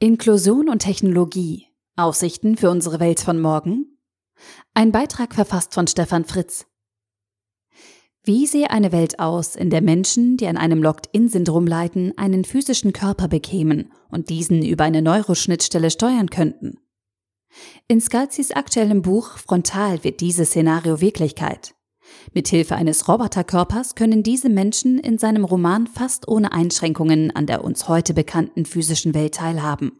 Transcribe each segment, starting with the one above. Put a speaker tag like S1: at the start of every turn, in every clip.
S1: Inklusion und Technologie. Aussichten für unsere Welt von morgen? Ein Beitrag verfasst von Stefan Fritz. Wie sehe eine Welt aus, in der Menschen, die an einem Locked-in-Syndrom leiden, einen physischen Körper bekämen und diesen über eine Neuroschnittstelle steuern könnten? In Scalzis aktuellem Buch Frontal wird dieses Szenario Wirklichkeit. Mithilfe eines Roboterkörpers können diese Menschen in seinem Roman fast ohne Einschränkungen an der uns heute bekannten physischen Welt teilhaben.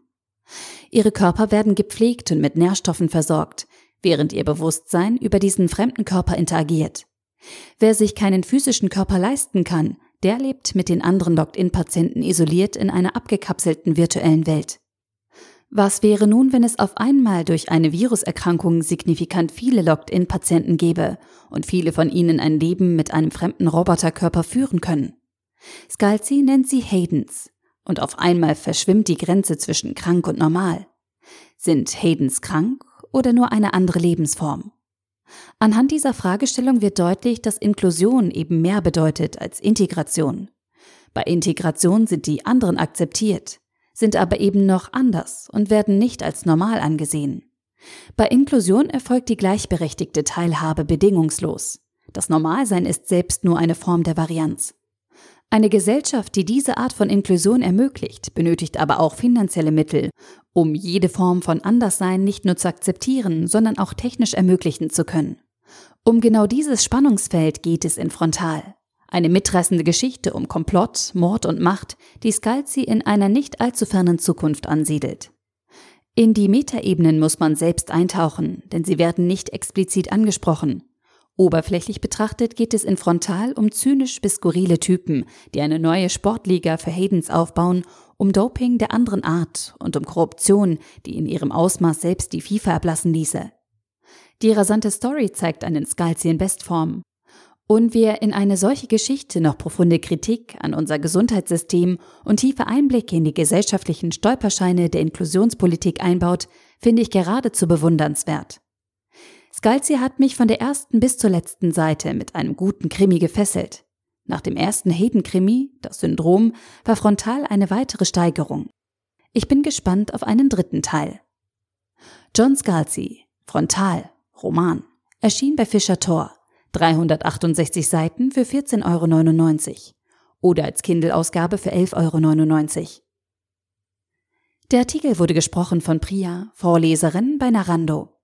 S1: Ihre Körper werden gepflegt und mit Nährstoffen versorgt, während ihr Bewusstsein über diesen fremden Körper interagiert. Wer sich keinen physischen Körper leisten kann, der lebt mit den anderen Locked-in-Patienten isoliert in einer abgekapselten virtuellen Welt. Was wäre nun, wenn es auf einmal durch eine Viruserkrankung signifikant viele Locked-in-Patienten gäbe und viele von ihnen ein Leben mit einem fremden Roboterkörper führen können? Scalzi nennt sie Haydens. Und auf einmal verschwimmt die Grenze zwischen krank und normal. Sind Haydens krank oder nur eine andere Lebensform? Anhand dieser Fragestellung wird deutlich, dass Inklusion eben mehr bedeutet als Integration. Bei Integration sind die anderen akzeptiert, sind aber eben noch anders und werden nicht als normal angesehen. Bei Inklusion erfolgt die gleichberechtigte Teilhabe bedingungslos. Das Normalsein ist selbst nur eine Form der Varianz. Eine Gesellschaft, die diese Art von Inklusion ermöglicht, benötigt aber auch finanzielle Mittel, um jede Form von Anderssein nicht nur zu akzeptieren, sondern auch technisch ermöglichen zu können. Um genau dieses Spannungsfeld geht es in Frontal. Eine mitreißende Geschichte um Komplott, Mord und Macht, die Scalzi in einer nicht allzu fernen Zukunft ansiedelt. In die Metaebenen muss man selbst eintauchen, denn sie werden nicht explizit angesprochen. Oberflächlich betrachtet geht es in Frontal um zynisch bis skurrile Typen, die eine neue Sportliga für Haydens aufbauen, um Doping der anderen Art und um Korruption, die in ihrem Ausmaß selbst die FIFA erblassen ließe. Die rasante Story zeigt einen Scalzi in Bestform, und wer in eine solche Geschichte noch profunde Kritik an unser Gesundheitssystem und tiefe Einblicke in die gesellschaftlichen Stolperscheine der Inklusionspolitik einbaut, finde ich geradezu bewundernswert. Scalzi hat mich von der ersten bis zur letzten Seite mit einem guten Krimi gefesselt. Nach dem ersten Hayden-Krimi, das Syndrom, war Frontal eine weitere Steigerung. Ich bin gespannt auf einen dritten Teil. John Scalzi, Frontal, Roman, erschien bei Fischer Tor. 368 Seiten für 14,99 Euro oder als Kindle-Ausgabe für 11,99 Euro. Der Artikel wurde gesprochen von Priya, Vorleserin bei Narando.